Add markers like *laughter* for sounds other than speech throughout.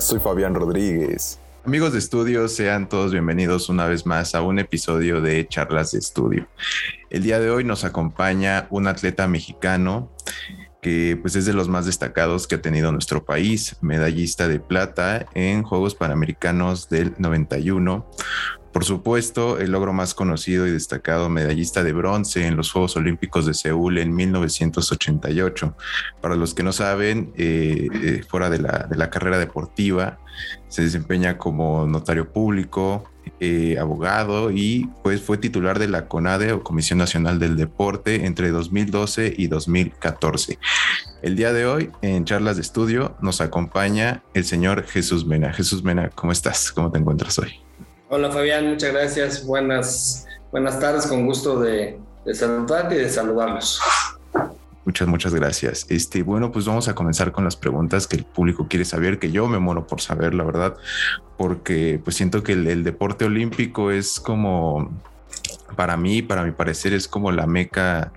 Soy Fabián Rodríguez. Amigos de estudio, sean todos bienvenidos una vez más a un episodio de Charlas de Estudio. El día de hoy nos acompaña un atleta mexicano que pues es de los más destacados que ha tenido nuestro país, medallista de plata en Juegos Panamericanos del 91, por supuesto, el logro más conocido y destacado medallista de bronce en los Juegos Olímpicos de Seúl en 1988. Para los que no saben, eh, eh, fuera de la, carrera deportiva, se desempeña como notario público, eh, abogado y pues fue titular de la CONADE o Comisión Nacional del Deporte entre 2012 y 2014. El día de hoy en charlas de estudio nos acompaña el señor Jesús Mena. Jesús Mena, ¿cómo estás? ¿Cómo te encuentras hoy? Hola Fabián, muchas gracias. Buenas, buenas tardes, con gusto de, saludarte y de saludarlos. Muchas, muchas gracias. Este, bueno, pues vamos a comenzar con las preguntas que el público quiere saber, que yo me muero por saber, la verdad, porque pues siento que el, deporte olímpico es como, para mí, para mi parecer, es como la meca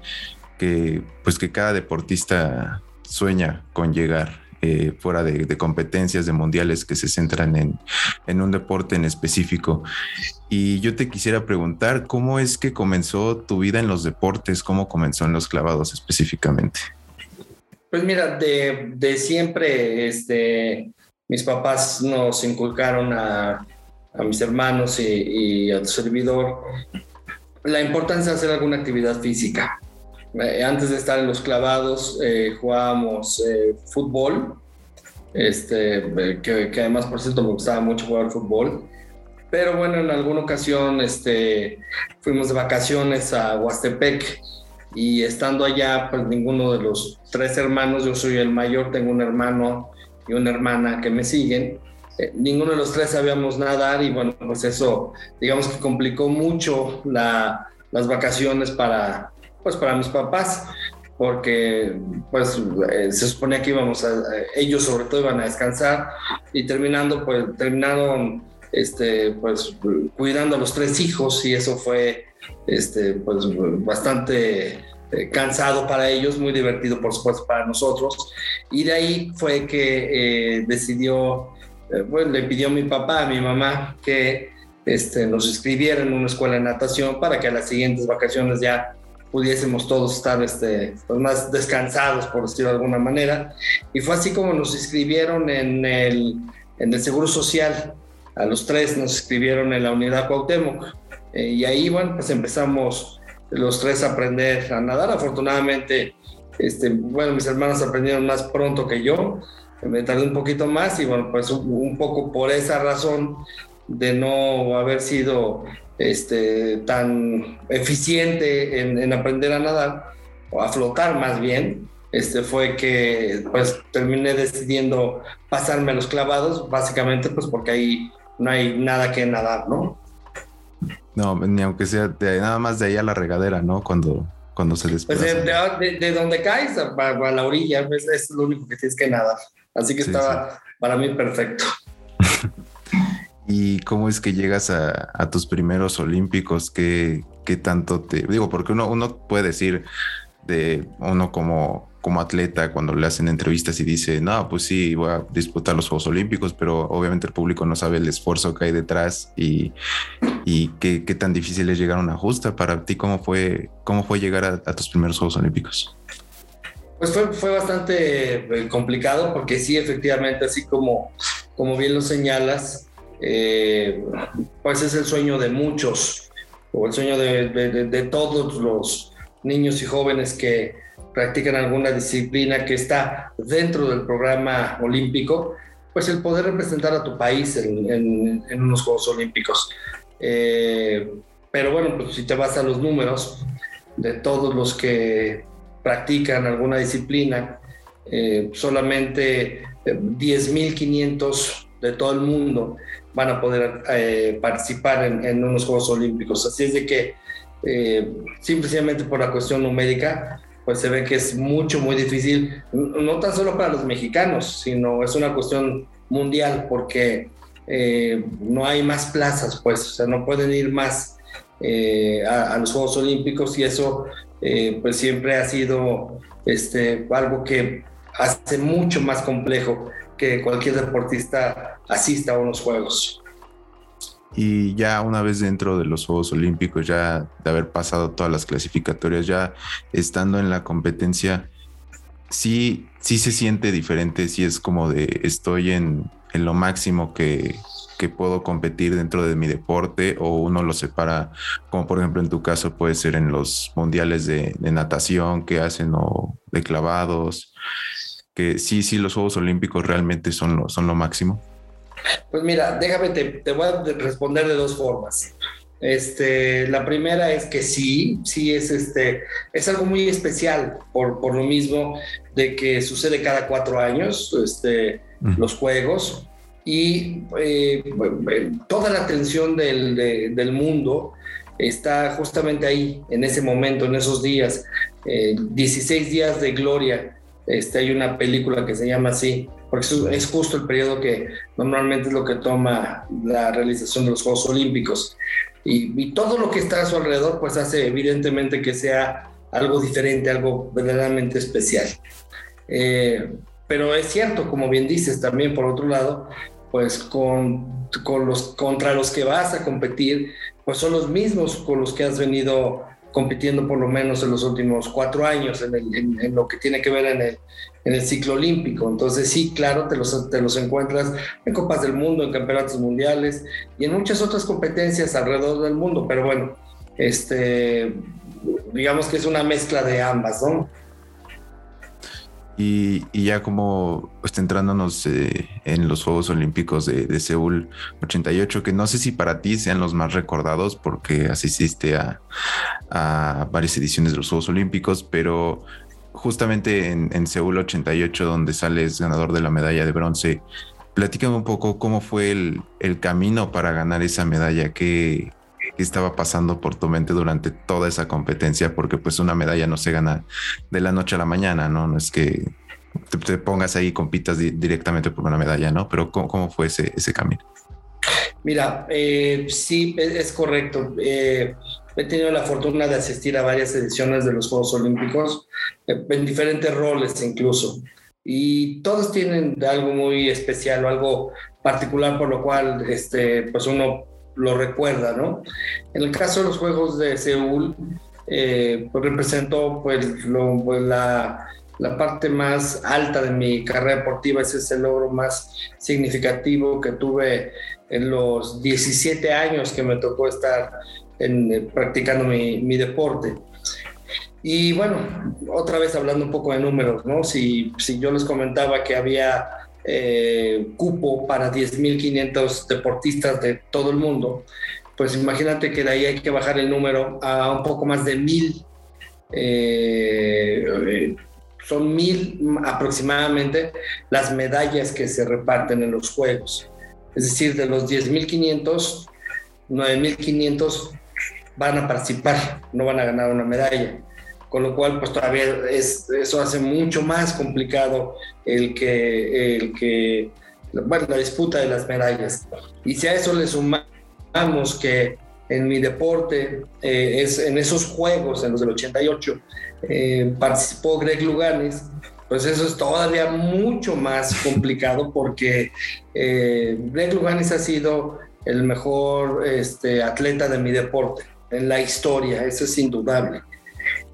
que, pues que cada deportista sueña con llegar. Eh, fuera de, competencias de mundiales que se centran en, un deporte en específico. Y yo te quisiera preguntar, ¿cómo es que comenzó tu vida en los deportes? ¿Cómo comenzó en los clavados específicamente? Pues mira, de, siempre, este, mis papás nos inculcaron a, mis hermanos y, a tu servidor la importancia de hacer alguna actividad física. Eh, antes de estar en los clavados, eh, jugábamos eh, fútbol, este, que, además, por cierto, me gustaba mucho jugar fútbol. Pero bueno, en alguna ocasión este, fuimos de vacaciones a Huastepec y estando allá, pues ninguno de los tres hermanos, yo soy el mayor, tengo un hermano y una hermana que me siguen, ninguno de los tres sabíamos nadar y bueno, pues eso, digamos que complicó mucho las vacaciones para, pues para mis papás, porque pues eh, se suponía que íbamos a, ellos sobre todo iban a descansar y terminando pues terminaron este pues cuidando a los tres hijos y eso fue este pues bastante eh, cansado para ellos, muy divertido por supuesto para nosotros. Y de ahí fue que eh, decidió bueno, le pidió a mi papá, a mi mamá que este, nos inscribiera en una escuela de natación para que a las siguientes vacaciones ya pudiésemos todos estar este, pues, más descansados, por decirlo de alguna manera. Y fue así como nos inscribieron en el, Seguro Social. A los tres nos inscribieron en la unidad Cuauhtémoc. Eh, y ahí, bueno, pues empezamos los tres a aprender a nadar. Afortunadamente, este, bueno, mis hermanos aprendieron más pronto que yo. Me tardé un poquito más y bueno, pues un poco por esa razón de no haber sido este, tan eficiente en, aprender a nadar, o a flotar más bien, este, fue que pues terminé decidiendo pasarme a los clavados, básicamente pues porque ahí no hay nada que nadar, ¿no? No, ni aunque sea de, nada más de ahí a la regadera, ¿no? Cuando, cuando se desplaza. Pues de, donde caes a, a, la orilla, pues, es lo único que tienes que nadar. Así que estaba para mí perfecto. *laughs* ¿Y cómo es que llegas a, tus primeros olímpicos? ¿Qué, ¿Qué, tanto te... Digo, porque uno, uno puede decir de uno como, como atleta cuando le hacen entrevistas y dice, no, pues sí, voy a disputar los Juegos Olímpicos, pero obviamente el público no sabe el esfuerzo que hay detrás y, y qué, qué, tan difícil es llegar a una justa. Para ti, ¿cómo fue, cómo fue llegar a, a tus primeros Juegos Olímpicos? Pues fue, fue bastante eh, complicado porque sí, efectivamente, así como, como bien lo señalas, eh, pues es el sueño de muchos, o el sueño de, todos los niños y jóvenes que practican alguna disciplina que está dentro del programa olímpico, pues el poder representar a tu país en, unos Juegos Olímpicos. Eh, pero bueno, pues si te vas a los números de todos los que practican alguna disciplina, eh, solamente 10.500 de todo el mundo van a poder eh, participar en, unos Juegos Olímpicos. Así es de que eh, simplemente por la cuestión numérica, pues se ve que es mucho, muy difícil, no tan solo para los mexicanos, sino es una cuestión mundial porque eh, no hay más plazas, pues, o sea, no pueden ir más a, los Juegos Olímpicos y eso pues siempre ha sido este, algo que hace mucho más complejo que cualquier deportista asista a unos Juegos. Y ya una vez dentro de los Juegos Olímpicos, ya de haber pasado todas las clasificatorias, ya estando en la competencia, sí, sí se siente diferente, sí es como de estoy en, en lo máximo que, que puedo competir dentro de mi deporte o uno lo separa, como por ejemplo en tu caso puede ser en los mundiales de, natación que hacen o de clavados, que sí, sí, los Juegos Olímpicos realmente son lo, son lo máximo. Pues mira, déjame, te, te voy a responder de dos formas. Este, la primera es que sí, sí es este, es algo muy especial por, por lo mismo de que sucede cada cuatro años, este, los juegos y eh, toda la atención del, del, mundo está justamente ahí, en ese momento, en esos días, 16 eh, días de gloria. Este, hay una película que se llama así, porque es justo el periodo que normalmente es lo que toma la realización de los Juegos Olímpicos. Y, y, todo lo que está a su alrededor, pues hace evidentemente que sea algo diferente, algo verdaderamente especial. Eh, pero es cierto, como bien dices, también por otro lado, pues con, con los, contra los que vas a competir, pues son los mismos con los que has venido compitiendo por lo menos en los últimos cuatro años en, en, lo que tiene que ver en el, en el, ciclo olímpico. Entonces sí, claro, te los, los encuentras en Copas del Mundo, en Campeonatos Mundiales y en muchas otras competencias alrededor del mundo, pero bueno, este, digamos que es una mezcla de ambas, ¿no? Y, ya como pues, entrándonos eh, en los Juegos Olímpicos de, Seúl 88, que no sé si para ti sean los más recordados porque asististe a, a varias ediciones de los Juegos Olímpicos, pero justamente en, en, Seúl 88, donde sales ganador de la medalla de bronce, platícame un poco cómo fue el, el camino para ganar esa medalla, qué, estaba pasando por tu mente durante toda esa competencia, porque pues una medalla no se gana de la noche a la mañana, ¿no? No es que te, pongas ahí y compitas directamente por una medalla, ¿no? Pero ¿cómo, fue ese, ese camino? Mira, eh, sí, es, correcto. Eh, he tenido la fortuna de asistir a varias ediciones de los Juegos Olímpicos, eh, en diferentes roles incluso. Y todos tienen algo muy especial o algo particular por lo cual este, pues uno lo recuerda, ¿no? En el caso de los Juegos de Seúl, eh, pues representó pues, pues, la, la, parte más alta de mi carrera deportiva, ese es el logro más significativo que tuve en los 17 años que me tocó estar en, eh, practicando mi, mi deporte. Y bueno, otra vez hablando un poco de números, ¿no? Si, si yo les comentaba que había eh, cupo para 10.500 deportistas de todo el mundo, pues imagínate que de ahí hay que bajar el número a un poco más de mil. Eh, son mil aproximadamente las medallas que se reparten en los Juegos. Es decir, de los 10.500, 9.500 van a participar, no van a ganar una medalla con lo cual pues todavía es, eso hace mucho más complicado el que, el que, bueno, la disputa de las medallas. Y si a eso le sumamos que en mi deporte, eh, es en esos juegos, en los del 88, eh, participó Greg Luganes, pues eso es todavía mucho más *laughs* complicado porque eh, Greg Luganes ha sido el mejor este, atleta de mi deporte en la historia, eso es indudable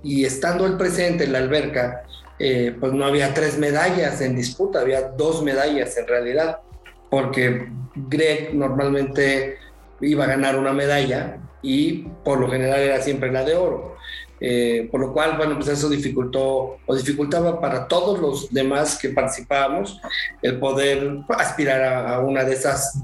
y estando el presente en la alberca, eh, pues no había tres medallas en disputa, había dos medallas en realidad, porque Greg normalmente iba a ganar una medalla y por lo general era siempre la de oro. Eh, por lo cual, bueno, pues eso dificultó o dificultaba para todos los demás que participábamos el poder aspirar a, a una de esas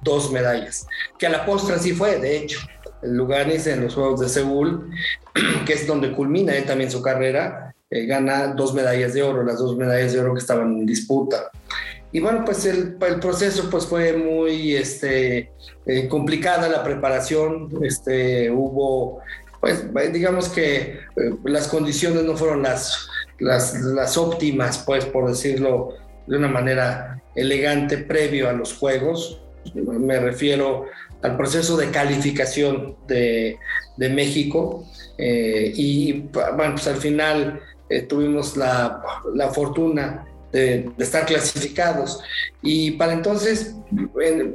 dos medallas, que a la postre sí fue, de hecho. Luganes en los Juegos de Seúl, *clears throat* que es donde culmina él también su carrera, eh, gana dos medallas de oro, las dos medallas de oro que estaban en disputa. Y bueno, pues el, el proceso pues fue muy este, eh, complicada la preparación, este, hubo, pues digamos que eh, las condiciones no fueron las, las, las óptimas, pues por decirlo de una manera elegante previo a los Juegos. Me refiero al proceso de calificación de, México. Eh, y bueno, pues al final eh, tuvimos la, la, fortuna de, estar clasificados. Y para entonces,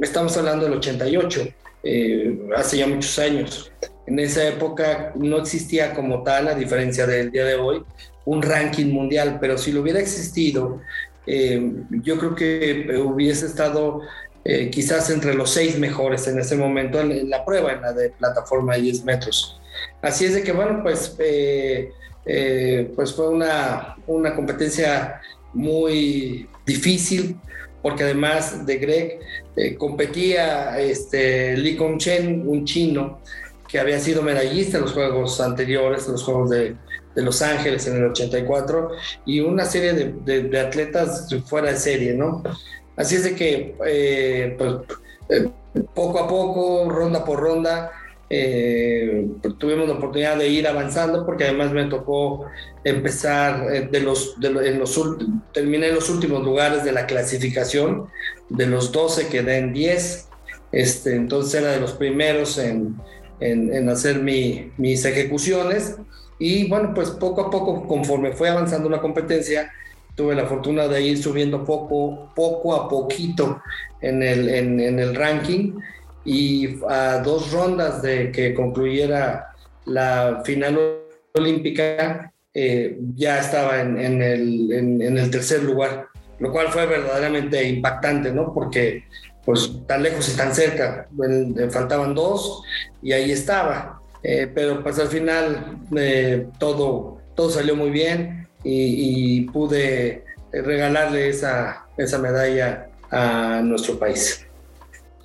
estamos hablando del 88, eh, hace ya muchos años. En esa época no existía como tal, a diferencia del día de hoy, un ranking mundial, pero si lo hubiera existido, yo creo que hubiese estado eh, quizás entre los seis mejores en ese momento en, la prueba, en la de plataforma de 10 metros. Así es de que, bueno, pues, pues fue una, una competencia muy difícil, porque además de Greg eh, competía este, Li Chen, un chino que había sido medallista en los Juegos anteriores, en los Juegos de, de Los Ángeles en el 84, y una serie de, de, atletas fuera de serie, ¿no? Así es de que, eh, pues, eh, poco a poco, ronda por ronda, eh, tuvimos la oportunidad de ir avanzando porque además me tocó empezar eh, de los, en los terminé en los últimos lugares de la clasificación de los 12 quedé en 10 este, entonces era de los primeros en, en, hacer mi, mis ejecuciones. Y bueno pues poco a poco conforme fue avanzando la competencia tuve la fortuna de ir subiendo poco poco a poquito en el, en, en el ranking y a dos rondas de que concluyera la final olímpica, eh, ya estaba en, en, el, en, el, tercer lugar, lo cual fue verdaderamente impactante, ¿no? Porque pues tan lejos y tan cerca, faltaban dos y ahí estaba. Eh, pero pues al final eh, todo, todo salió muy bien y, y pude regalarle esa, esa medalla a nuestro país.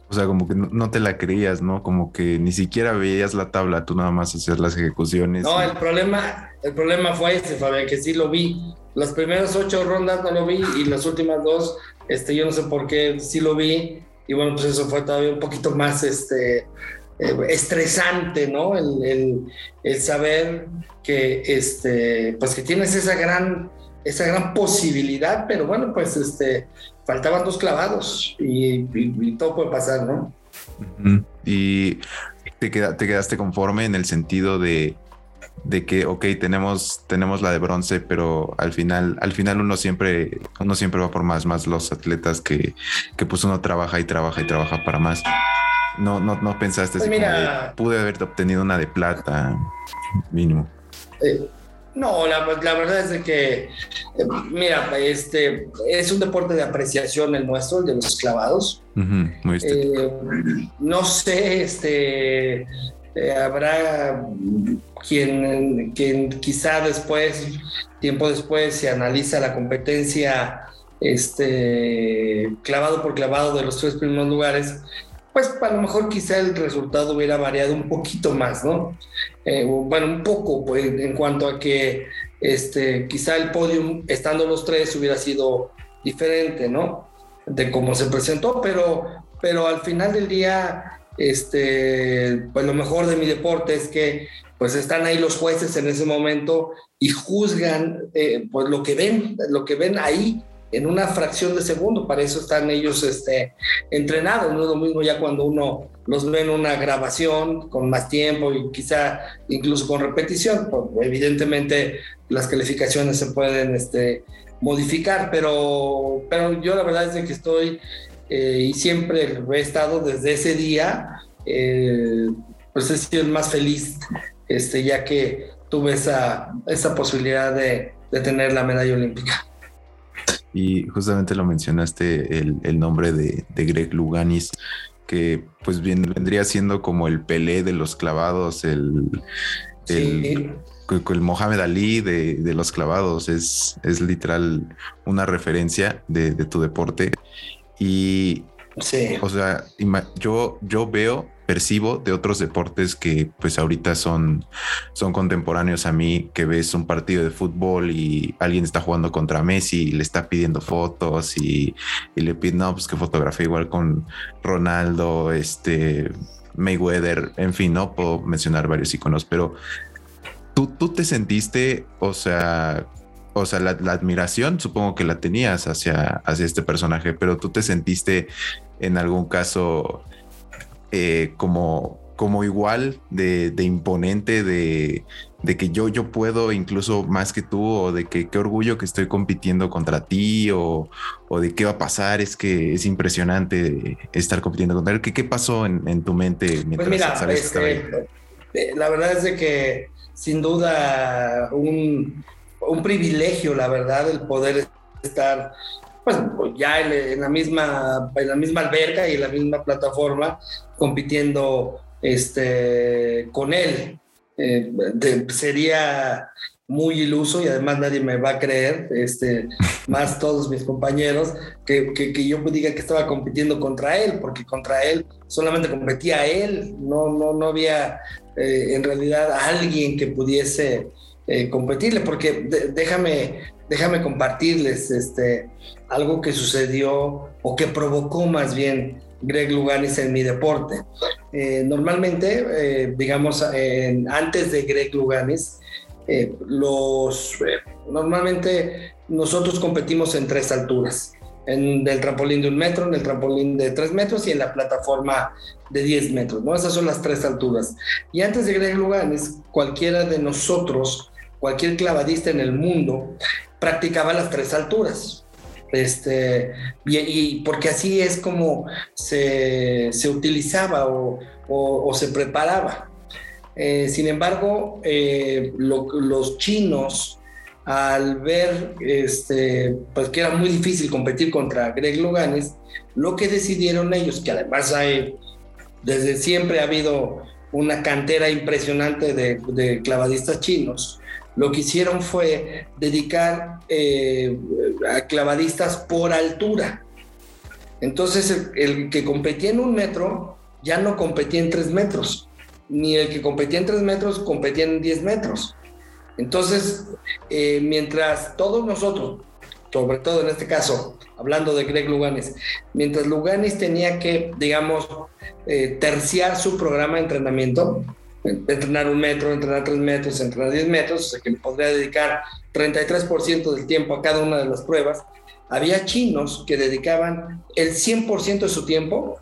O sea, como que no, te la creías, ¿no? Como que ni siquiera veías la tabla, tú nada más hacías las ejecuciones. No, el problema, el problema fue ese, Fabián, que sí lo vi. Las primeras ocho rondas no lo vi y las últimas dos, este, yo no sé por qué sí lo vi. Y bueno, pues eso fue todavía un poquito más este, eh, estresante, ¿no? El, el, saber que, este, pues que tienes esa gran, esa gran posibilidad, pero bueno, pues este, faltaban dos clavados y, todo puede pasar, ¿no? Y te, te quedaste conforme en el sentido de, de que, ok, tenemos, tenemos la de bronce, pero al final, al final uno siempre, uno siempre va por más, más los atletas que, que pues uno trabaja y trabaja y trabaja para más. No, no, no pensaste pues pude haber obtenido una de plata mínimo. Eh, no, la, verdad es de que, eh, mira, este es un deporte de apreciación el nuestro, el de los clavados. Eh, no sé, este, habrá quien, quien quizá después, tiempo después, se analiza la competencia este, clavado por clavado de los tres primeros lugares, pues a lo mejor quizá el resultado hubiera variado un poquito más, ¿no? Eh, bueno, un poco pues, en cuanto a que este, quizá el podium, estando los tres, hubiera sido diferente, ¿no? De cómo se presentó, pero, pero al final del día, este, pues lo mejor de mi deporte es que pues están ahí los jueces en ese momento y juzgan eh, pues lo que ven, lo que ven ahí en una fracción de segundo. Para eso están ellos este, entrenados. No es lo mismo ya cuando uno los ve en una grabación con más tiempo y quizá incluso con repetición. Pues, evidentemente las calificaciones se pueden este, modificar, pero, pero yo la verdad es que estoy eh, y siempre he estado desde ese día, eh, pues he sido el más feliz, este, ya que tuve esa, esa posibilidad de, de tener la medalla olímpica. Y justamente lo mencionaste el, nombre de, Greg Luganis, que pues bien, vendría siendo como el Pelé de los clavados, el, el, Mohamed Ali de, los clavados. Es, es literal una referencia de, tu deporte. Y, sí. o sea, yo, yo veo percibo de otros deportes que pues ahorita son, son contemporáneos a mí, que ves un partido de fútbol y alguien está jugando contra Messi y le está pidiendo fotos y, le pide, no, pues que fotografía igual con Ronaldo, este, Mayweather, en fin, no puedo mencionar varios iconos, pero tú, tú te sentiste, o sea, o sea, la, admiración supongo que la tenías hacia, hacia este personaje, pero tú te sentiste en algún caso eh, como, como igual de, imponente, de, de que yo, yo puedo incluso más que tú, o de que qué orgullo que estoy compitiendo contra ti, o, o de qué va a pasar, es que es impresionante estar compitiendo contra él. ¿Qué, qué pasó en, tu mente mientras pues mira, sabes este, eh, La verdad es de que sin duda un, un privilegio, la verdad, el poder estar pues ya en, la misma en la misma alberca y en la misma plataforma compitiendo este con él. Eh, sería muy iluso y además nadie me va a creer, este, *laughs* más todos mis compañeros, que, que, yo diga que estaba compitiendo contra él, porque contra él solamente competía él, no, no, no había eh, en realidad alguien que pudiese eh, competirle, porque déjame, déjame compartirles este, algo que sucedió o que provocó más bien Greg Luganis en mi deporte. Eh, normalmente, eh, digamos, antes de Greg Luganis, eh, los, normalmente nosotros competimos en tres alturas. En el trampolín de un metro, en el trampolín de tres metros y en la plataforma de 10 metros, ¿no? Esas son las tres alturas. Y antes de Greg Luganis, cualquiera de nosotros, cualquier clavadista en el mundo, practicaba las tres alturas. Este, y, porque así es como se, utilizaba o, se preparaba. Eh, sin embargo, eh, los chinos, al ver este, pues que era muy difícil competir contra Greg Loganes, lo que decidieron ellos, que además hay, desde siempre ha habido una cantera impresionante de clavadistas chinos, lo que hicieron fue dedicar eh, a clavadistas por altura. Entonces el, que competía en un metro ya no competía en tres metros, ni el que competía en tres metros competía en diez metros. Entonces, eh, mientras todos nosotros, sobre todo en este caso, hablando de Greg Luganis, mientras Luganis tenía que, digamos, eh, terciar su programa de entrenamiento, entrenar un metro, entrenar tres metros, entrenar diez metros, o sea que podría dedicar 33% del tiempo a cada una de las pruebas. Había chinos que dedicaban el 100% de su tiempo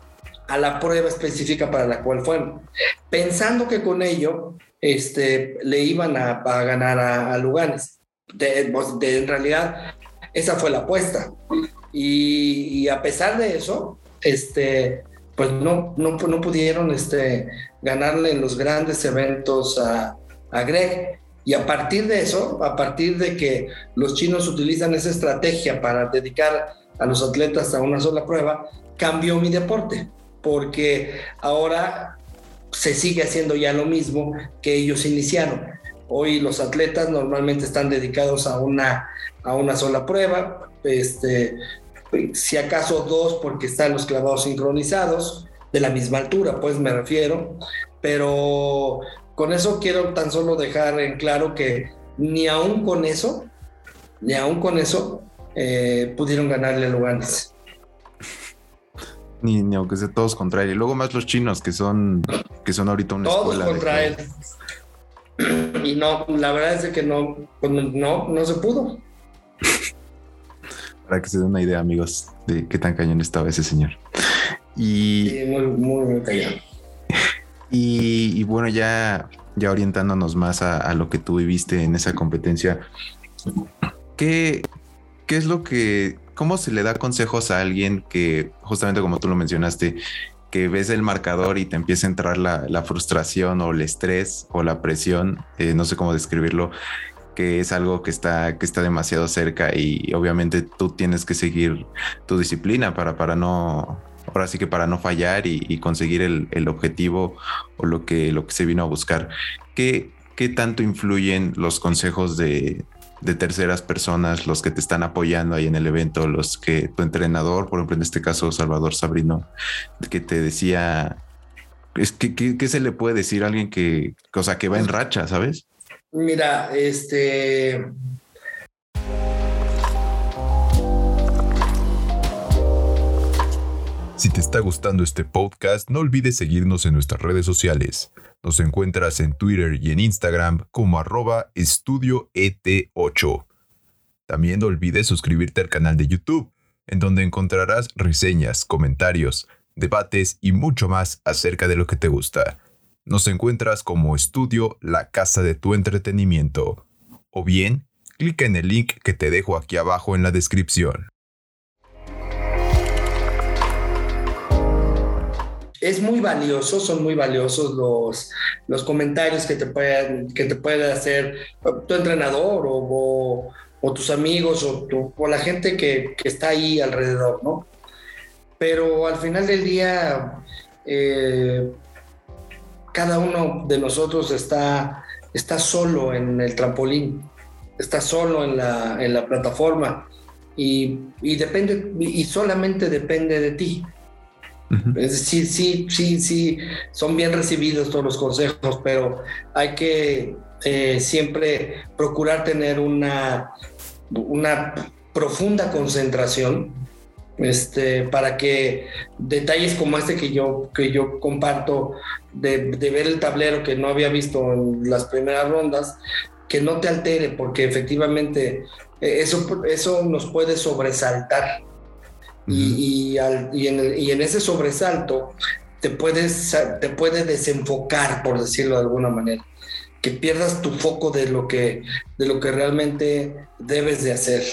a la prueba específica para la cual fueron, pensando que con ello este, le iban a, ganar a, Luganes. Pues, de, en realidad, esa fue la apuesta. Y, y, a pesar de eso, este, pues no, no, no pudieron este, ganarle en los grandes eventos a, a Greg. Y a partir de eso, a partir de que los chinos utilizan esa estrategia para dedicar a los atletas a una sola prueba, cambió mi deporte, porque ahora se sigue haciendo ya lo mismo que ellos iniciaron. Hoy los atletas normalmente están dedicados a una, a una sola prueba, este, si acaso dos porque están los clavados sincronizados, de la misma altura, pues me refiero, pero con eso quiero tan solo dejar en claro que ni aún con eso, ni aún con eso, eh, pudieron ganarle a Luganes. Ni, ni, aunque sea todos contra él. Y luego más los chinos, que son, que son ahorita una todos contra él. Y no, la verdad es que no, pues no, no se pudo para que se den una idea, amigos, de qué tan cañón estaba ese señor. Y, muy, muy, cañón. *laughs* Y, bueno, ya, ya orientándonos más a, lo que tú viviste en esa competencia, ¿qué, ¿qué es lo que, cómo se le da consejos a alguien que, justamente como tú lo mencionaste, que ves el marcador y te empieza a entrar la, frustración o el estrés o la presión, eh, no sé cómo describirlo, que es algo que está, que está demasiado cerca y obviamente tú tienes que seguir tu disciplina para, para no, ahora sí que para no fallar y, conseguir el, objetivo o lo que, lo que se vino a buscar. ¿Qué, qué tanto influyen los consejos de, de terceras personas, los que te están apoyando ahí en el evento, los que tu entrenador, por ejemplo, en este caso Salvador Sabrino, que te decía, es que, ¿qué se le puede decir a alguien que, o sea, que va en racha, ¿sabes? Mira, este... Si te está gustando este podcast, no olvides seguirnos en nuestras redes sociales. Nos encuentras en Twitter y en Instagram como arroba estudioet8. También no olvides suscribirte al canal de YouTube, en donde encontrarás reseñas, comentarios, debates y mucho más acerca de lo que te gusta. Nos encuentras como estudio La Casa de tu Entretenimiento. O bien, clica en el link que te dejo aquí abajo en la descripción. es muy valioso, son muy valiosos los, los comentarios que te, pueden, que te puede hacer tu entrenador o, tus amigos o, la gente que, está ahí alrededor, ¿no? Pero al final del día, eh, cada uno de nosotros está, está solo en el trampolín, está solo en la, en la plataforma y, y, depende, y solamente depende de ti. Sí, sí, sí, sí, son bien recibidos todos los consejos, pero hay que eh, siempre procurar tener una, una profunda concentración este, para que detalles como este que yo, que yo comparto, de, ver el tablero que no había visto en las primeras rondas, que no te altere, porque efectivamente eh, eso, eso nos puede sobresaltar. Y, en ese sobresalto te, puedes, te puede desenfocar, por decirlo de alguna manera, que pierdas tu foco de lo que, de lo que realmente debes de hacer,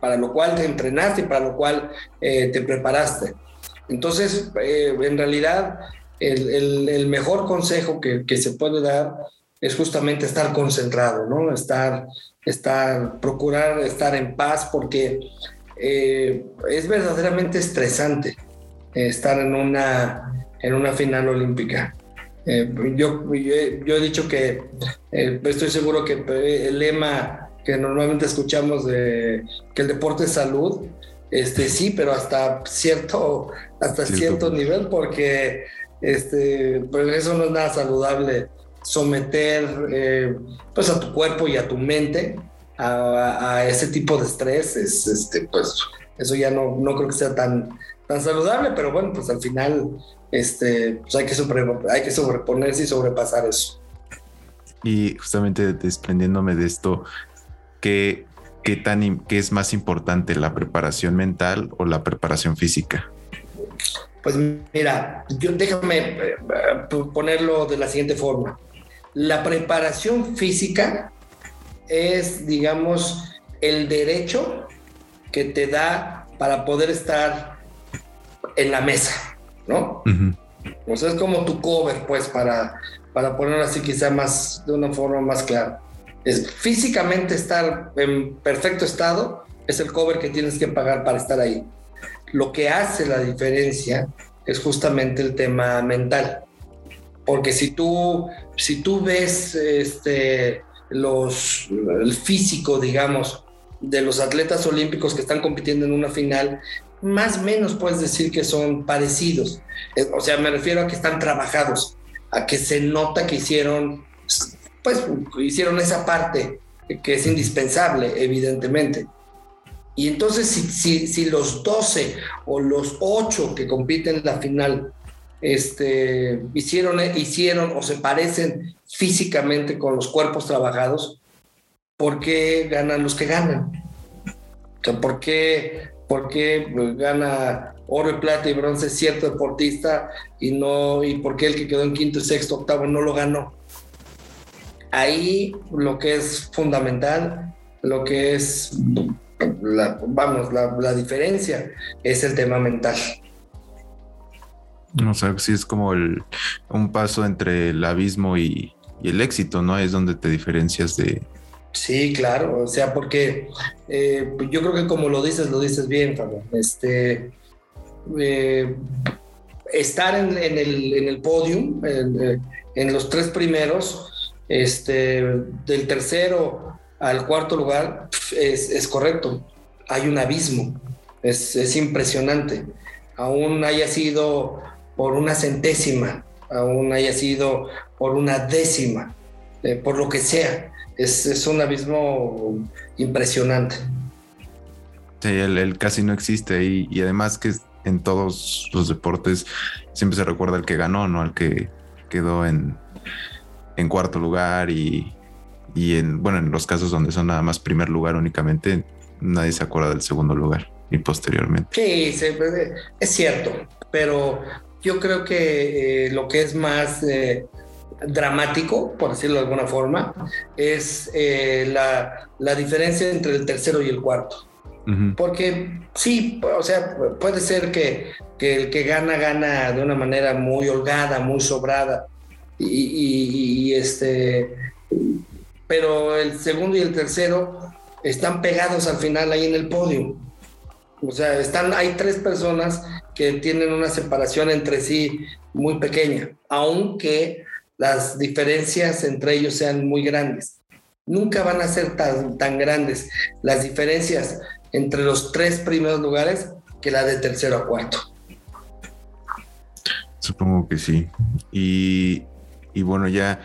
para lo cual te entrenaste y para lo cual eh, te preparaste. Entonces, eh, en realidad, el, mejor consejo que, que, se puede dar es justamente estar concentrado, ¿no? Estar, estar, procurar estar en paz, porque eh, es verdaderamente estresante estar en una, en una final olímpica. Eh, yo, yo, he dicho que eh, estoy seguro que el lema que normalmente escuchamos de que el deporte es salud, este sí, pero hasta cierto, hasta cierto nivel, porque este, pues eso no es nada saludable someter pues a tu cuerpo y a tu mente a, ese tipo de estrés, es, este, pues eso ya no, no creo que sea tan, tan saludable, pero bueno, pues al final este, pues hay, que hay que sobreponerse y sobrepasar eso. Y justamente desprendiéndome de esto, ¿qué, qué, tan, ¿qué es más importante, la preparación mental o la preparación física? Pues mira, yo déjame eh, ponerlo de la siguiente forma. La preparación física es, digamos, el derecho que te da para poder estar en la mesa, ¿no? O sea, es como tu cover, pues, para, para ponerlo así quizá más, de una forma más clara. Es físicamente estar en perfecto estado, es el cover que tienes que pagar para estar ahí. Lo que hace la diferencia es justamente el tema mental. Porque si tú, si tú ves este, los, el físico, digamos, de los atletas olímpicos que están compitiendo en una final, más o menos puedes decir que son parecidos. Eh, o sea, me refiero a que están trabajados, a que se nota que hicieron, pues, hicieron esa parte que es indispensable, evidentemente. Y entonces, si, si, si los 12 o los 8 que compiten en la final este, hicieron, hicieron o se parecen físicamente con los cuerpos trabajados, ¿por qué ganan los que ganan? O sea, ¿por qué, por qué gana oro y plata y bronce cierto deportista y no y por qué el que quedó en quinto, sexto, octavo no lo ganó? Ahí lo que es fundamental, lo que es, vamos, la, la diferencia es el tema mental. O sea, sí es como el, un paso entre el abismo y, el éxito, ¿no? Es donde te diferencias de... Sí, claro, o sea, porque eh, yo creo que como lo dices, lo dices bien, Fabio. Este, eh, estar en, el, en podium, en, los tres primeros, este, del tercero al cuarto lugar, es, correcto. Hay un abismo, es, es impresionante. Aún haya sido por una centésima, aún haya sido por una décima, eh, por lo que sea. Es, un abismo impresionante. Sí, el, casi no existe y, y, además que en todos los deportes siempre se recuerda al que ganó, no al que quedó en, en cuarto lugar y, y en, bueno, en los casos donde son nada más primer lugar únicamente, nadie se acuerda del segundo lugar y posteriormente. Sí, es cierto, pero yo creo que eh, lo que es más, eh, dramático, por decirlo de alguna forma, es eh, la, la, diferencia entre el tercero y el cuarto. Porque sí, o sea, puede ser que, que, el que gana, gana de una manera muy holgada, muy sobrada. Y, y, este, pero el segundo y el tercero están pegados al final ahí en el podio. O sea, están, hay tres personas que tienen una separación entre sí muy pequeña, aunque las diferencias entre ellos sean muy grandes. Nunca van a ser tan, tan grandes las diferencias entre los tres primeros lugares que la de tercero a cuarto. Supongo que sí. Y, y bueno, ya,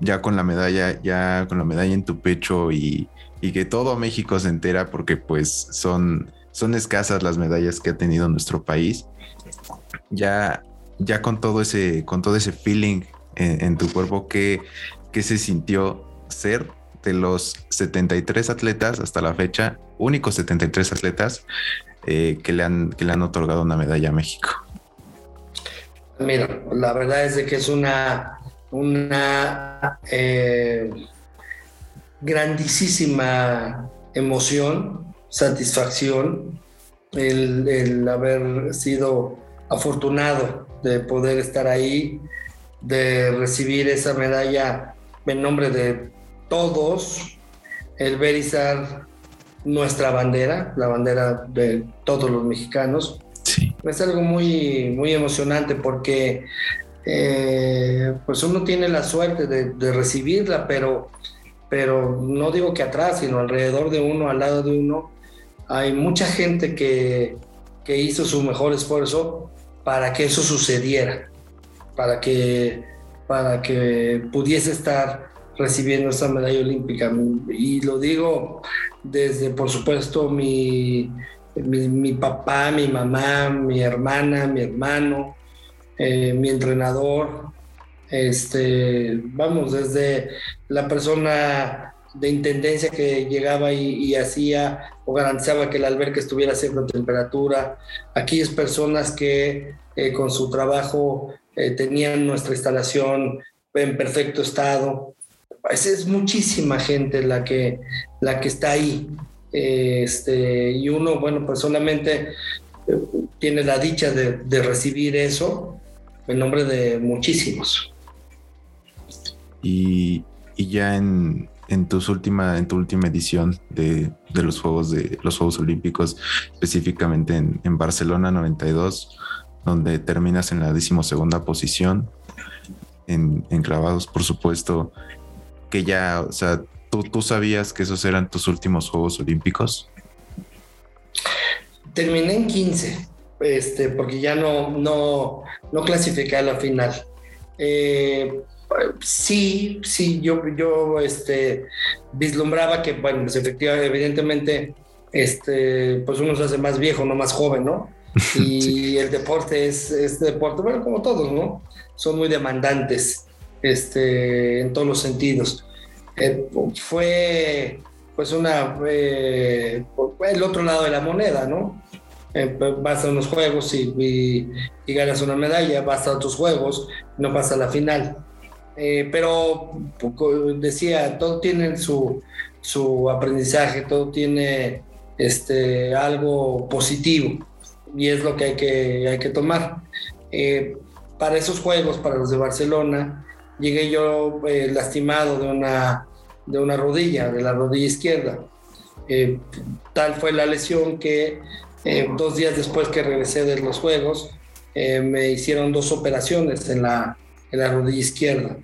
ya con la medalla, ya con la medalla en tu pecho y, y que todo México se entera porque pues son, son escasas las medallas que ha tenido nuestro país. Ya, ya con todo ese, con todo ese feeling en, tu cuerpo, ¿qué, ¿qué, se sintió ser de los 73 atletas hasta la fecha, únicos 73 atletas eh, que, le han, que le han otorgado una medalla a México? Mira, la verdad es de que es una, una eh, grandísima emoción, satisfacción, el, haber sido afortunado de poder estar ahí, de recibir esa medalla en nombre de todos, el ver nuestra bandera, la bandera de todos los mexicanos. Es algo muy, muy emocionante porque eh, pues uno tiene la suerte de recibirla, pero pero no digo que atrás, sino alrededor de uno, al lado de uno, hay mucha gente que, que hizo su mejor esfuerzo para que eso sucediera, para que, para que pudiese estar recibiendo esa medalla olímpica. Y lo digo desde, por supuesto, mi, mi, papá, mi mamá, mi hermana, mi hermano, eh, mi entrenador, este, vamos, desde la persona de intendencia que llegaba y, hacía o garantizaba que el albergue estuviera a temperatura, aquellas personas que eh, con su trabajo eh, tenían nuestra instalación en perfecto estado. Pues es muchísima gente la que, la que está ahí. este, y uno, bueno, pues solamente eh, tiene la dicha de, de recibir eso en nombre de muchísimos. Y, ya en, tus última, en tu última edición de, los Juegos de los Juegos Olímpicos, específicamente en, Barcelona 92, donde terminas en la decimosegunda posición, en, clavados, por supuesto, que ya, o sea, ¿tú, ¿tú sabías que esos eran tus últimos Juegos Olímpicos? Terminé en 15, este, porque ya no, no, no clasificé a la final. Eh, sí, sí, yo, yo este, vislumbraba que, bueno, pues efectivamente, evidentemente, este, pues uno se hace más viejo, no más joven, ¿no? *laughs* Y el deporte es, este deporte, bueno, como todos, ¿no? Son muy demandantes este, en todos los sentidos. Eh, fue, pues, una, eh, el otro lado de la moneda, ¿no? Eh, vas a unos juegos y, y, ganas una medalla, vas a otros juegos, no pasa a la final. Eh, pero decía, todo tiene su, su aprendizaje, todo tiene este, algo positivo y es lo que hay que, hay que tomar. Eh, para esos juegos, para los de Barcelona, llegué yo eh, lastimado de una, de una rodilla, de la rodilla izquierda. tal fue la lesión que dos días después que regresé de los juegos, me hicieron dos operaciones en la, en la rodilla izquierda.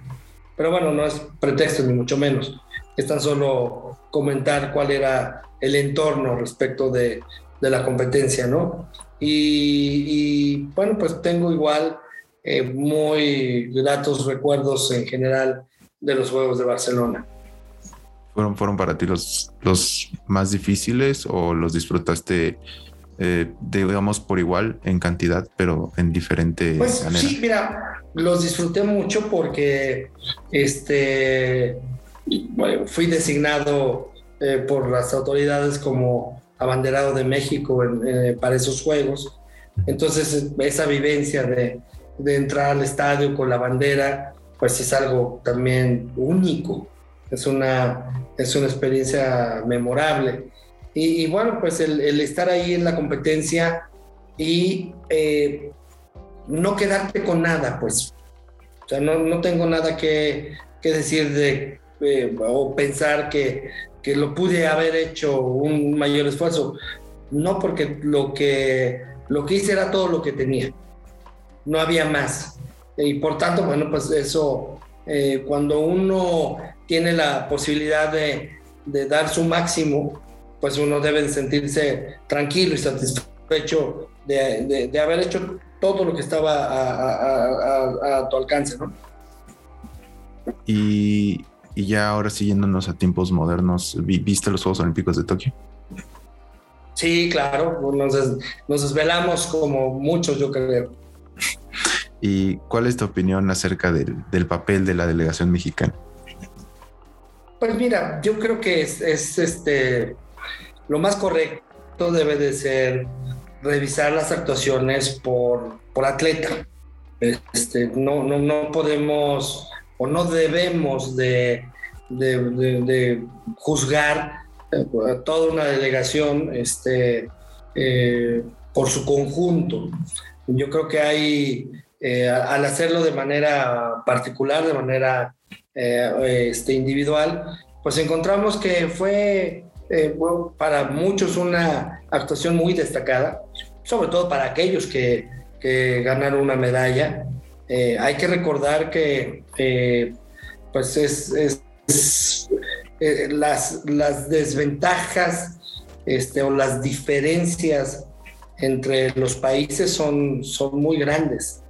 Pero bueno, no es pretexto ni mucho menos. Es tan solo comentar cuál era el entorno respecto de, de la competencia, ¿no? Y, bueno, pues tengo igual eh, muy gratos recuerdos en general de los Juegos de Barcelona. ¿Fueron, fueron para ti los, los más difíciles o los disfrutaste eh, digamos, por igual en cantidad, pero en diferente pues, Sí, mira, los disfruté mucho porque este, fui designado eh, por las autoridades como abanderado de México eh, para esos juegos. Entonces, esa vivencia de, entrar al estadio con la bandera pues es algo también único, es una, es una experiencia memorable. Y, bueno, pues el, estar ahí en la competencia y eh, no quedarte con nada, pues. O sea, no, no tengo nada que, que decir de, eh, o pensar que, que, lo pude haber hecho un mayor esfuerzo. No, porque lo que, lo que hice era todo lo que tenía. No había más. Y por tanto, bueno, pues eso, eh, cuando uno tiene la posibilidad de, de dar su máximo, pues uno debe sentirse tranquilo y satisfecho de, de, haber hecho todo lo que estaba a, a, tu alcance, ¿no? Y, y, ya ahora siguiéndonos a tiempos modernos, ¿viste los Juegos Olímpicos de Tokio? Sí, claro, nos, nos desvelamos como muchos, yo creo. ¿Y cuál es tu opinión acerca del, del papel de la delegación mexicana? Pues mira, yo creo que es, es este lo más correcto debe de ser revisar las actuaciones por, por atleta. Este, no, no, no podemos o no debemos de, juzgar a toda una delegación este, eh, por su conjunto. Yo creo que hay, eh, al hacerlo de manera particular, de manera eh, este, individual, pues encontramos que fue eh, para muchos una actuación muy destacada, sobre todo para aquellos que, que ganaron una medalla. Eh, hay que recordar que eh, pues es, las, las, desventajas este, o las diferencias entre los países son, son muy grandes.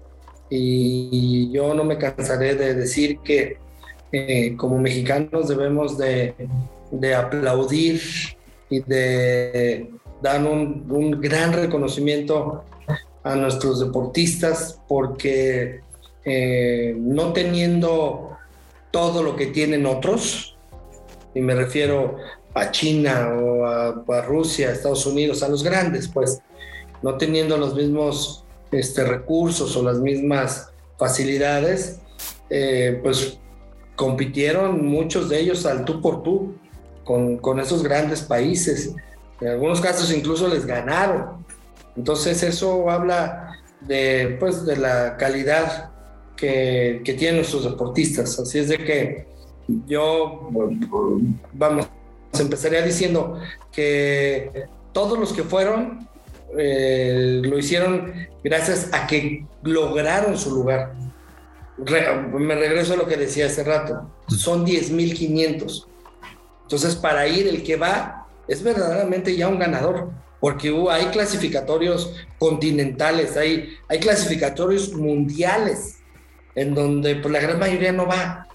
Y yo no me cansaré de decir que como mexicanos debemos de de aplaudir y de dar un, gran reconocimiento a nuestros deportistas porque eh, no teniendo todo lo que tienen otros, y me refiero a China o a, Rusia, a Estados Unidos, a los grandes, pues no teniendo los mismos este, recursos o las mismas facilidades, eh, pues compitieron muchos de ellos al tú por tú con, esos grandes países. En algunos casos incluso les ganaron. Entonces eso habla de, pues, de la calidad que, que tienen nuestros deportistas. Así es de que yo, vamos, empezaría diciendo que todos los que fueron eh, lo hicieron gracias a que lograron su lugar. me regreso a lo que decía hace rato. Son 10.500. Entonces, para ir el que va es verdaderamente ya un ganador, porque hay clasificatorios continentales, hay, hay clasificatorios mundiales, en donde pues, la gran mayoría no va.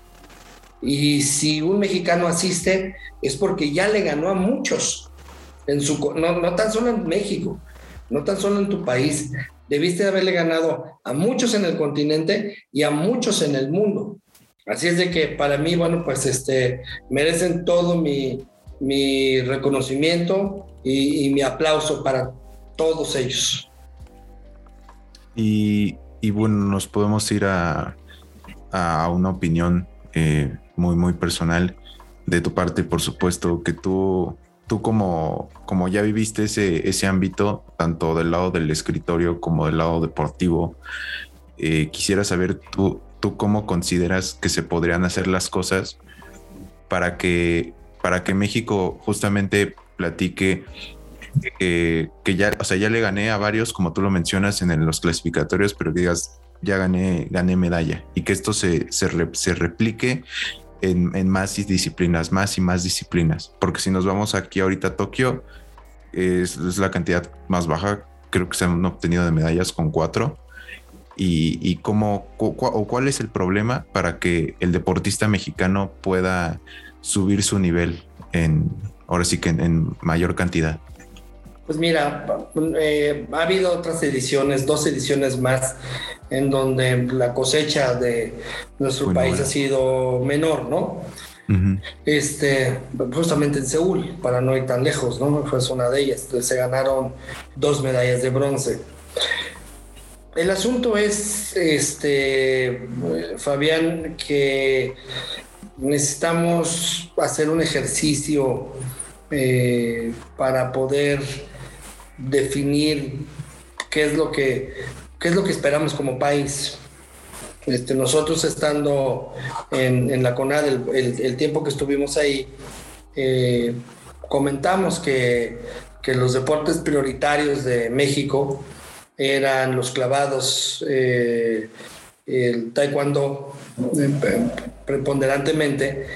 Y si un mexicano asiste, es porque ya le ganó a muchos, en su, no, no tan solo en México, no tan solo en tu país, debiste haberle ganado a muchos en el continente y a muchos en el mundo. Así es de que para mí, bueno, pues este, merecen todo mi, mi reconocimiento y, mi aplauso para todos ellos. Y, y bueno, nos podemos ir a, a una opinión eh, muy, muy personal de tu parte, por supuesto, que tú, tú como, como ya viviste ese, ese ámbito, tanto del lado del escritorio como del lado deportivo, eh, quisiera saber tú, ¿tú cómo consideras que se podrían hacer las cosas para que, para que México justamente platique que ya, o sea, ya le gané a varios, como tú lo mencionas en los clasificatorios, pero digas, ya gané, gané medalla y que esto se, se, replique en, más disciplinas, más y más disciplinas. Porque si nos vamos aquí ahorita a Tokio, es, la cantidad más baja, creo que se han obtenido de medallas con cuatro y, cómo o cuál es el problema para que el deportista mexicano pueda subir su nivel en ahora sí que en, mayor cantidad. Pues mira, eh, ha habido otras ediciones, dos ediciones más, en donde la cosecha de nuestro país ha sido menor, ¿no? Este, justamente en Seúl, para no ir tan lejos, ¿no? Fue una de ellas. Se ganaron dos medallas de bronce. el asunto es, este, Fabián, que necesitamos hacer un ejercicio eh, para poder definir qué es lo que, qué es lo que esperamos como país. Este, nosotros estando en, la CONAD, el, tiempo que estuvimos ahí, eh, comentamos que, que, los deportes prioritarios de México eran los clavados, eh, el taekwondo preponderantemente,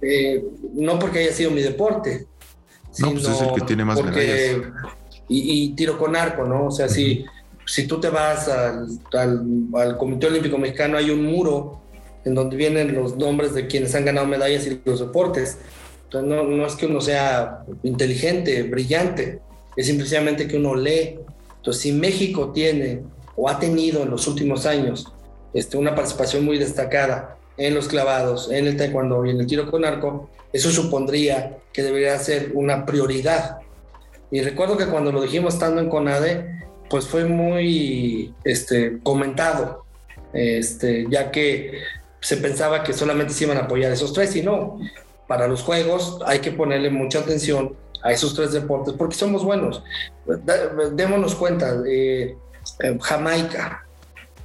eh, no porque haya sido mi deporte. No, pues es el que tiene más medallas. Y, tiro con arco, ¿no? O sea, si, si tú te vas al, al, Comité Olímpico Mexicano, hay un muro en donde vienen los nombres de quienes han ganado medallas y los deportes. Entonces, no, no es que uno sea inteligente, brillante, es simplemente que uno lee. Entonces, si México tiene o ha tenido en los últimos años este, una participación muy destacada en los clavados, en el taekwondo y en el tiro con arco, eso supondría que debería ser una prioridad. Y recuerdo que cuando lo dijimos estando en CONADE, pues fue muy este, comentado, este, ya que se pensaba que solamente se iban a apoyar esos tres y no. Para los juegos hay que ponerle mucha atención a esos tres deportes porque somos buenos. Démonos cuenta, eh, eh, Jamaica,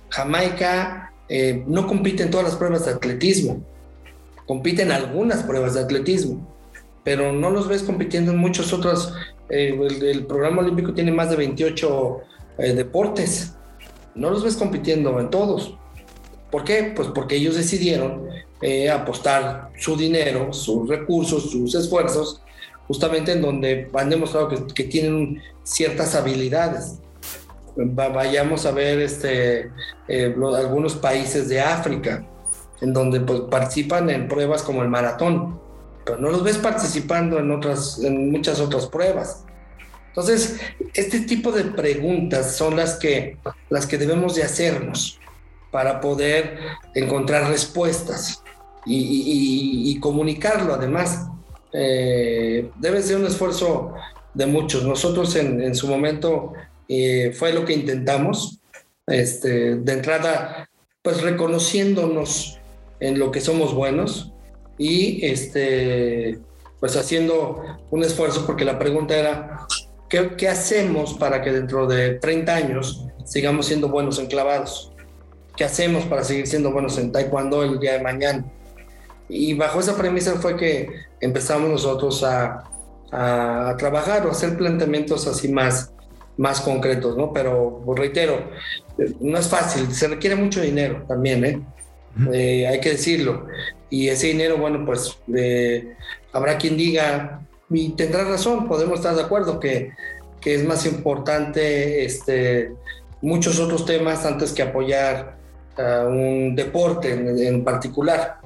Jamaica eh, no compite en todas las pruebas de atletismo, compite en algunas pruebas de atletismo, pero no los ves compitiendo en muchos otros. Eh, el, programa olímpico tiene más de 28 eh, deportes, no los ves compitiendo en todos. ¿Por qué? Pues porque ellos decidieron apostar su dinero, sus recursos, sus esfuerzos, justamente en donde han demostrado que, tienen ciertas habilidades vayamos a ver este, eh, algunos países de África, en donde pues, participan en pruebas como el maratón, pero no los ves participando en, otras, en muchas otras pruebas. Entonces, este tipo de preguntas son las que, las que debemos de hacernos para poder encontrar respuestas y, comunicarlo además. Eh, debe ser un esfuerzo de muchos. Nosotros en, en su momento eh, fue lo que intentamos. Este, de entrada, pues reconociéndonos en lo que somos buenos y este, pues haciendo un esfuerzo, porque la pregunta era, ¿qué, ¿qué, hacemos para que dentro de 30 años sigamos siendo buenos en clavados? ¿Qué hacemos para seguir siendo buenos en taekwondo el día de mañana? Y bajo esa premisa fue que empezamos nosotros a, a, a trabajar o hacer planteamientos así más, más concretos, ¿no? Pero pues, reitero, no es fácil, se requiere mucho dinero también, ¿eh? Eh hay que decirlo. Y ese dinero, bueno, pues eh, habrá quien diga, y tendrá razón, podemos estar de acuerdo que, que es más importante este, muchos otros temas antes que apoyar a un deporte en, particular.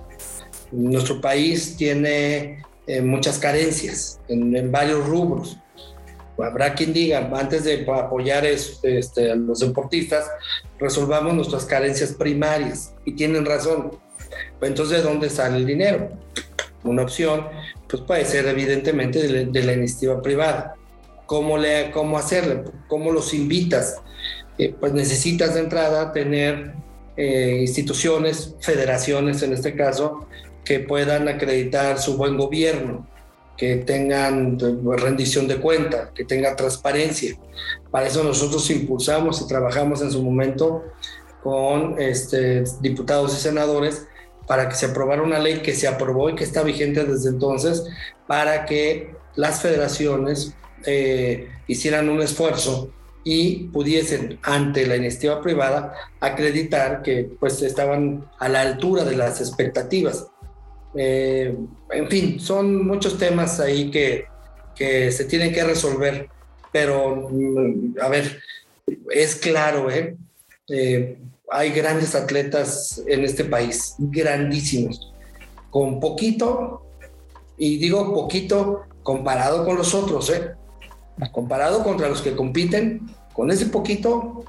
Nuestro país tiene eh, muchas carencias en, en varios rubros habrá quien diga, antes de apoyar este, a los deportistas, resolvamos nuestras carencias primarias. Y tienen razón. Pues entonces, ¿de dónde sale el dinero? Una opción, pues puede ser evidentemente de, la iniciativa privada. ¿Cómo, le, cómo hacerle? ¿Cómo los invitas? Eh, pues necesitas de entrada tener eh, instituciones, federaciones en este caso, que puedan acreditar su buen gobierno que tengan rendición de cuenta, que tenga transparencia. Para eso nosotros impulsamos y trabajamos en su momento con este, diputados y senadores para que se aprobara una ley que se aprobó y que está vigente desde entonces para que las federaciones eh, hicieran un esfuerzo y pudiesen ante la iniciativa privada acreditar que pues estaban a la altura de las expectativas. Eh, en fin, son muchos temas ahí que, que se tienen que resolver, pero mm, a ver, es claro, ¿eh? ¿eh? hay grandes atletas en este país, grandísimos, con poquito, y digo poquito comparado con los otros, ¿eh? comparado contra los que compiten, con ese poquito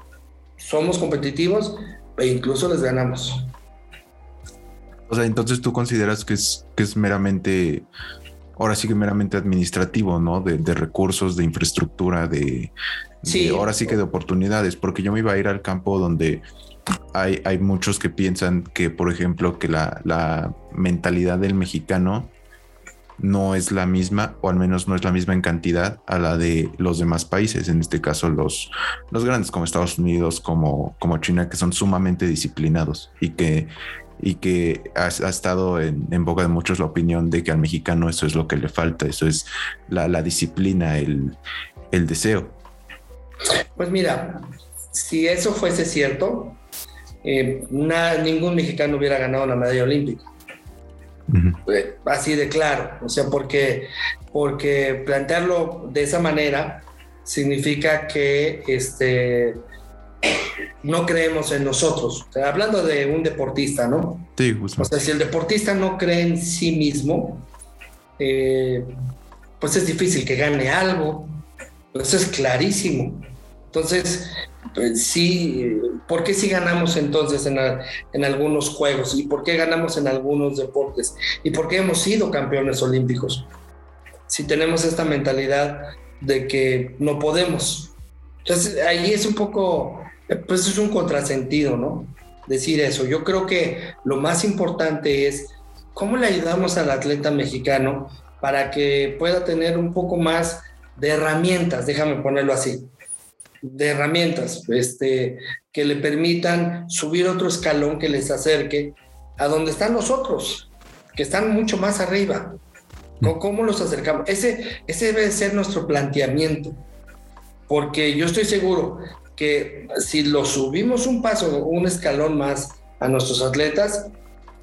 somos competitivos e incluso les ganamos. O sea, entonces tú consideras que es, que es meramente ahora sí que meramente administrativo, ¿no? De, recursos, de infraestructura, de, sí. ahora sí que de oportunidades, porque yo me iba a ir al campo donde hay, hay muchos que piensan que, por ejemplo, que la, la mentalidad del mexicano no es la misma, o al menos no es la misma en cantidad a la de los demás países, en este caso los, los grandes como Estados Unidos, como, como China, que son sumamente disciplinados y que, y que ha, estado en, boca de muchos la opinión de que al mexicano eso es lo que le falta, eso es la, disciplina, el, deseo. Pues mira, si eso fuese cierto, eh, ningún mexicano hubiera ganado una medalla olímpica. Eh, así de claro, o sea, porque, porque plantearlo de esa manera significa que este, no creemos en nosotros. hablando de un deportista, ¿no? Sí, O sea, si el deportista no cree en sí mismo, eh, pues es difícil que gane algo. Eso es clarísimo. Entonces, pues sí, ¿por qué sí ganamos entonces en, en, algunos juegos? ¿Y por qué ganamos en algunos deportes? ¿Y por qué hemos sido campeones olímpicos? Si tenemos esta mentalidad de que no podemos. Entonces, ahí es un poco, pues es un contrasentido, ¿no? Decir eso. Yo creo que lo más importante es cómo le ayudamos al atleta mexicano para que pueda tener un poco más de herramientas, déjame ponerlo así de herramientas este, que le permitan subir otro escalón que les acerque a donde están los otros, que están mucho más arriba. ¿Cómo, los acercamos? Ese, ese debe ser nuestro planteamiento, porque yo estoy seguro que si lo subimos un paso, un escalón más a nuestros atletas,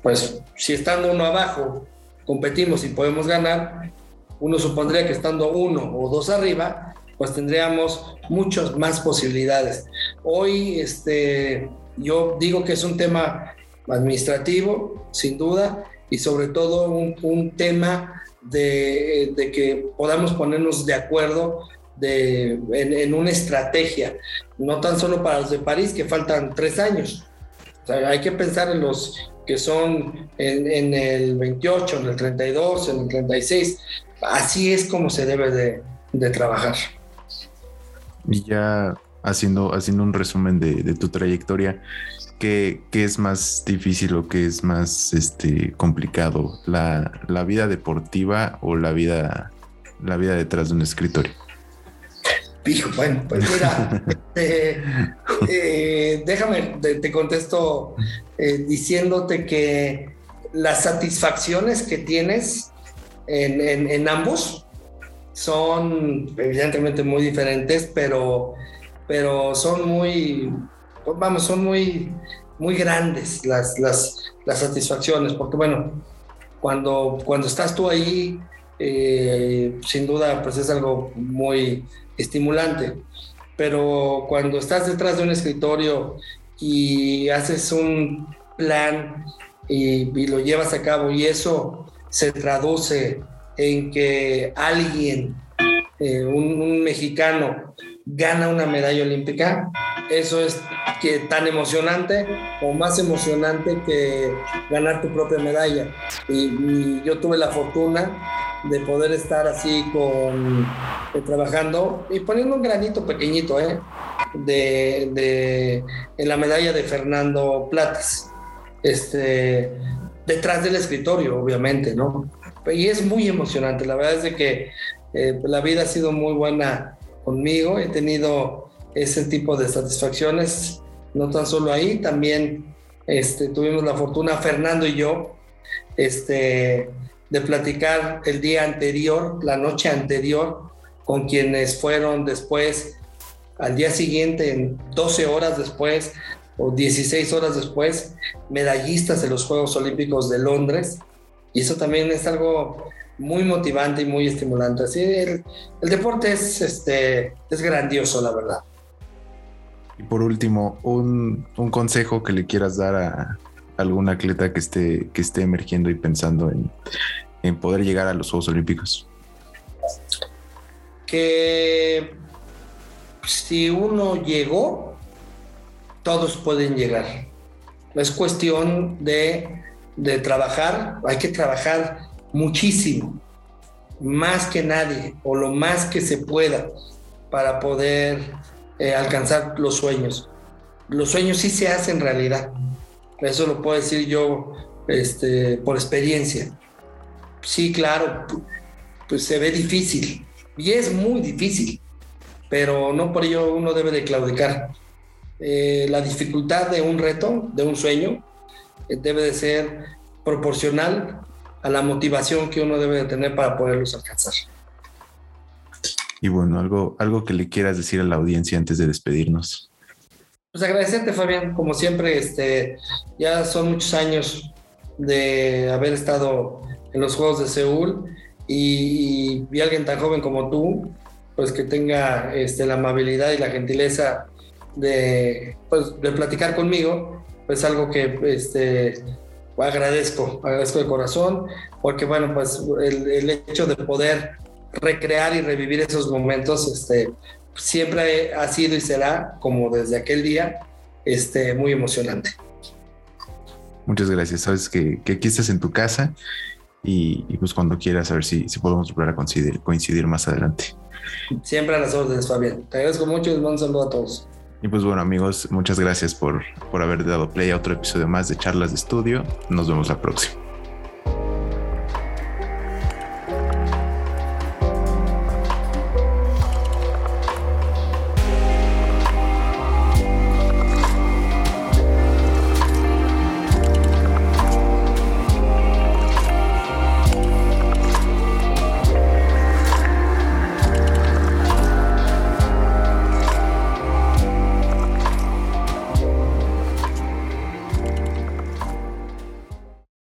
pues si estando uno abajo competimos y podemos ganar, uno supondría que estando uno o dos arriba, pues tendríamos muchas más posibilidades. Hoy, este, yo digo que es un tema administrativo, sin duda, y sobre todo un, tema de, que podamos ponernos de acuerdo de, en, una estrategia, no tan solo para los de París, que faltan tres años. hay que pensar en los que son en, el 28, en el 32, en el 36. Así es como se debe de, de trabajar. Y ya haciendo, haciendo un resumen de, tu trayectoria, ¿qué, es más difícil o qué es más este, complicado? ¿La, vida deportiva o la vida, la vida detrás de un escritorio? Pijo, bueno, pues mira, *laughs* eh, eh, déjame, te, contesto eh, diciéndote que las satisfacciones que tienes en, en ambos, son evidentemente muy diferentes, pero, pero son muy, vamos, son muy, muy grandes las, las, las satisfacciones, porque bueno, cuando, cuando estás tú ahí, eh, sin duda, pues es algo muy estimulante, pero cuando estás detrás de un escritorio y haces un plan y, y lo llevas a cabo y eso se traduce en que alguien, eh, un, mexicano, gana una medalla olímpica, eso es que tan emocionante o más emocionante que ganar tu propia medalla. Y, yo tuve la fortuna de poder estar así con eh, trabajando y poniendo un granito pequeñito ¿eh? de, de, en la medalla de Fernando Platas. Este, detrás del escritorio, obviamente, ¿no? y es muy emocionante. La verdad es de que eh, la vida ha sido muy buena conmigo. He tenido ese tipo de satisfacciones, no tan solo ahí, también este, tuvimos la fortuna, Fernando y yo, este, de platicar el día anterior, la noche anterior, con quienes fueron después, al día siguiente, 12 horas después o 16 horas después, medallistas de los Juegos Olímpicos de Londres y eso también es algo muy motivante y muy estimulante. Así el, deporte es, este, es grandioso, la verdad. Y por último, un, consejo que le quieras dar a algún atleta que esté, que esté emergiendo y pensando en, en poder llegar a los Juegos Olímpicos. Que si uno llegó, todos pueden llegar. Es cuestión de de trabajar, hay que trabajar muchísimo, más que nadie o lo más que se pueda para poder eh, alcanzar los sueños. Los sueños sí se hacen realidad. Eso lo puedo decir yo este, por experiencia. Sí, claro, pues se ve difícil y es muy difícil, pero no por ello uno debe de claudicar. Eh, la dificultad de un reto, de un sueño, eh, debe de ser proporcional a la motivación que uno debe de tener para poderlos alcanzar. Y bueno, algo, algo que le quieras decir a la audiencia antes de despedirnos. Pues agradecerte, Fabián, como siempre, este, ya son muchos años de haber estado en los Juegos de Seúl y, y, alguien tan joven como tú, pues que tenga este, la amabilidad y la gentileza de, pues, de platicar conmigo, pues algo que este, agradezco, agradezco de corazón, porque bueno, pues el, el hecho de poder recrear y revivir esos momentos, este, siempre ha sido y será, como desde aquel día, este, muy emocionante. Muchas gracias. Sabes que, que aquí estás en tu casa y, y, pues cuando quieras a ver si, si podemos volver a coincidir, coincidir más adelante. Siempre a las órdenes, Fabián. Te agradezco mucho y les mando un saludo a todos. Y pues bueno amigos, muchas gracias por, por haber dado play a otro episodio más de Charlas de Estudio. Nos vemos la próxima.